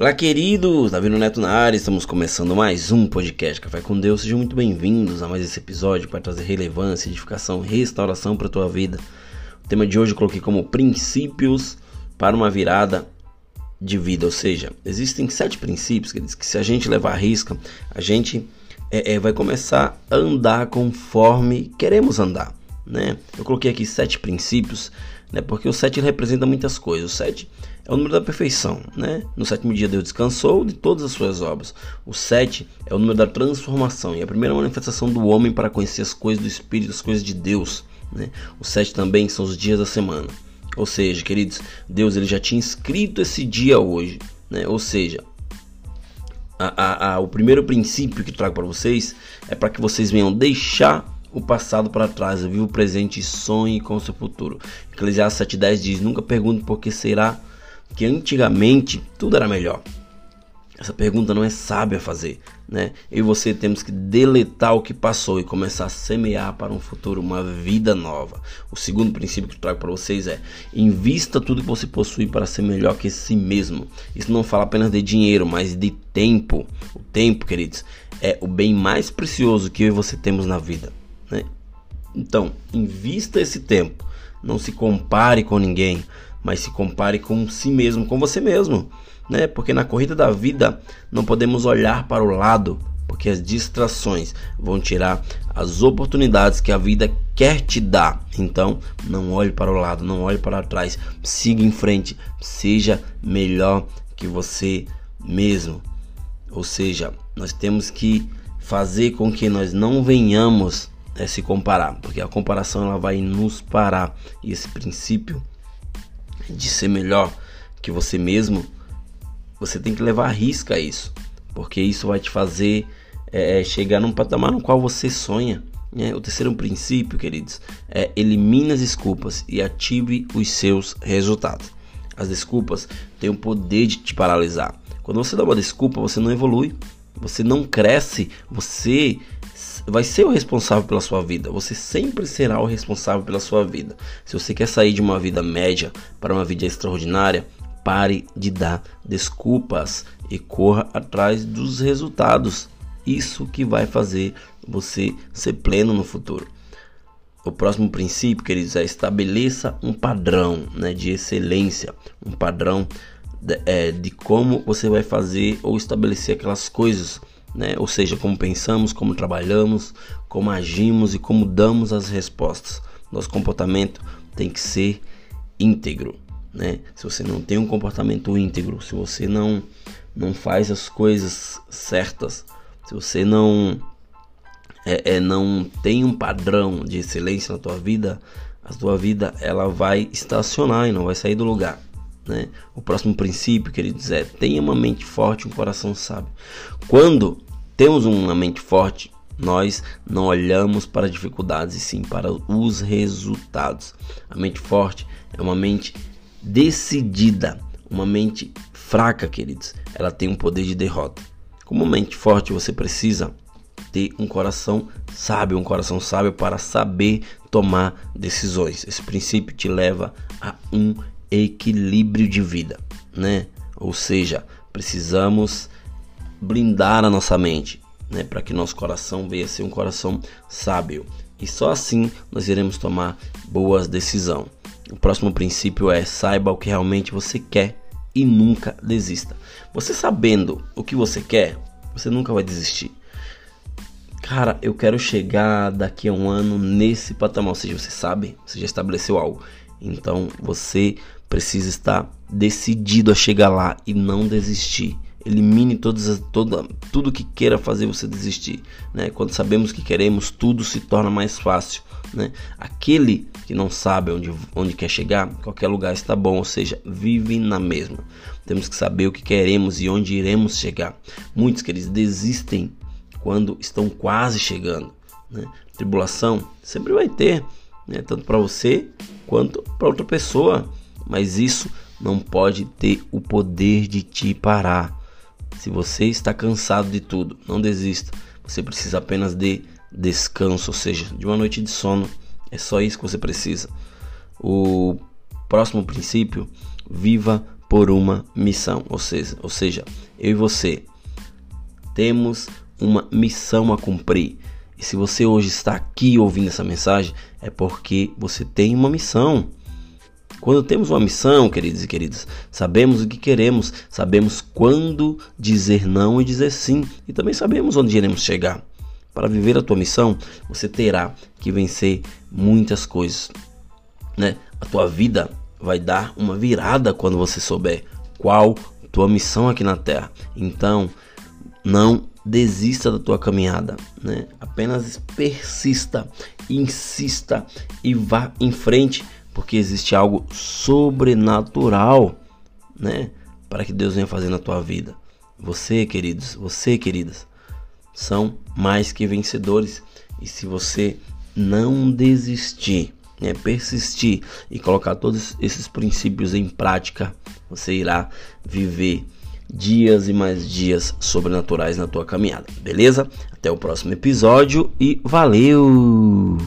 Olá, queridos! Davi Neto na área, estamos começando mais um podcast Café com Deus. Sejam muito bem-vindos a mais esse episódio para trazer relevância, edificação, restauração para a tua vida. O tema de hoje eu coloquei como princípios para uma virada de vida, ou seja, existem sete princípios queridos, que se a gente levar a risca, a gente é, é, vai começar a andar conforme queremos andar. Né? Eu coloquei aqui sete princípios né? Porque o 7 representa muitas coisas. O 7 é o número da perfeição, né? No sétimo dia Deus descansou de todas as suas obras. O 7 é o número da transformação e a primeira manifestação do homem para conhecer as coisas do Espírito, as coisas de Deus, né? O 7 também são os dias da semana. Ou seja, queridos, Deus ele já tinha escrito esse dia hoje, né? Ou seja, a, a, a, o primeiro princípio que trago para vocês é para que vocês venham deixar o passado para trás, viva o presente e sonhe com o seu futuro. Eclesiastes 7,10 diz: Nunca pergunte por que será que antigamente tudo era melhor. Essa pergunta não é sábia fazer, né? Eu e você temos que deletar o que passou e começar a semear para um futuro, uma vida nova. O segundo princípio que eu trago para vocês é: invista tudo que você possui para ser melhor que si mesmo. Isso não fala apenas de dinheiro, mas de tempo. O tempo, queridos, é o bem mais precioso que eu e você temos na vida. Então, invista esse tempo. Não se compare com ninguém, mas se compare com si mesmo, com você mesmo. Né? Porque na corrida da vida não podemos olhar para o lado, porque as distrações vão tirar as oportunidades que a vida quer te dar. Então, não olhe para o lado, não olhe para trás, siga em frente, seja melhor que você mesmo. Ou seja, nós temos que fazer com que nós não venhamos é se comparar, porque a comparação ela vai nos parar e esse princípio de ser melhor que você mesmo, você tem que levar a risca isso, porque isso vai te fazer é, chegar num patamar no qual você sonha. Né? O terceiro princípio, queridos, é elimine as desculpas e ative os seus resultados. As desculpas têm o poder de te paralisar. Quando você dá uma desculpa, você não evolui, você não cresce, você vai ser o responsável pela sua vida. Você sempre será o responsável pela sua vida. Se você quer sair de uma vida média para uma vida extraordinária, pare de dar desculpas e corra atrás dos resultados. Isso que vai fazer você ser pleno no futuro. O próximo princípio, queridos, é estabeleça um padrão né, de excelência, um padrão de, é, de como você vai fazer ou estabelecer aquelas coisas né? Ou seja, como pensamos, como trabalhamos, como agimos e como damos as respostas. Nosso comportamento tem que ser íntegro, né? Se você não tem um comportamento íntegro, se você não não faz as coisas certas, se você não é, é, não tem um padrão de excelência na tua vida, a tua vida ela vai estacionar e não vai sair do lugar. Né? O próximo princípio que ele diz é: tenha uma mente forte, um coração sábio. Quando temos uma mente forte, nós não olhamos para dificuldades e sim para os resultados. A mente forte é uma mente decidida, uma mente fraca, queridos. Ela tem um poder de derrota. Como mente forte, você precisa ter um coração sábio, um coração sábio para saber tomar decisões. Esse princípio te leva a um equilíbrio de vida, né? Ou seja, precisamos blindar a nossa mente, né, para que nosso coração venha a ser um coração sábio. E só assim nós iremos tomar boas decisões. O próximo princípio é saiba o que realmente você quer e nunca desista. Você sabendo o que você quer, você nunca vai desistir. Cara, eu quero chegar daqui a um ano nesse patamar. Ou seja, você sabe, você já estabeleceu algo. Então você precisa estar decidido a chegar lá e não desistir. Elimine todas, toda, tudo que queira fazer você desistir. Né? Quando sabemos que queremos, tudo se torna mais fácil. Né? Aquele que não sabe onde, onde quer chegar, qualquer lugar está bom, ou seja, vive na mesma. Temos que saber o que queremos e onde iremos chegar. Muitos que eles desistem quando estão quase chegando. Né? Tribulação sempre vai ter, né? tanto para você quanto para outra pessoa, mas isso não pode ter o poder de te parar. Se você está cansado de tudo, não desista. Você precisa apenas de descanso, ou seja, de uma noite de sono. É só isso que você precisa. O próximo princípio, viva por uma missão. Ou seja, ou seja, eu e você temos uma missão a cumprir. E se você hoje está aqui ouvindo essa mensagem, é porque você tem uma missão. Quando temos uma missão, queridos e queridas, sabemos o que queremos, sabemos quando dizer não e dizer sim, e também sabemos onde iremos chegar. Para viver a tua missão, você terá que vencer muitas coisas, né? A tua vida vai dar uma virada quando você souber qual tua missão aqui na Terra. Então, não desista da tua caminhada, né? Apenas persista, insista e vá em frente, porque existe algo sobrenatural, né? Para que Deus venha fazer na tua vida. Você, queridos, você, queridas, são mais que vencedores. E se você não desistir, né, persistir e colocar todos esses princípios em prática, você irá viver dias e mais dias sobrenaturais na tua caminhada, beleza? Até o próximo episódio e valeu!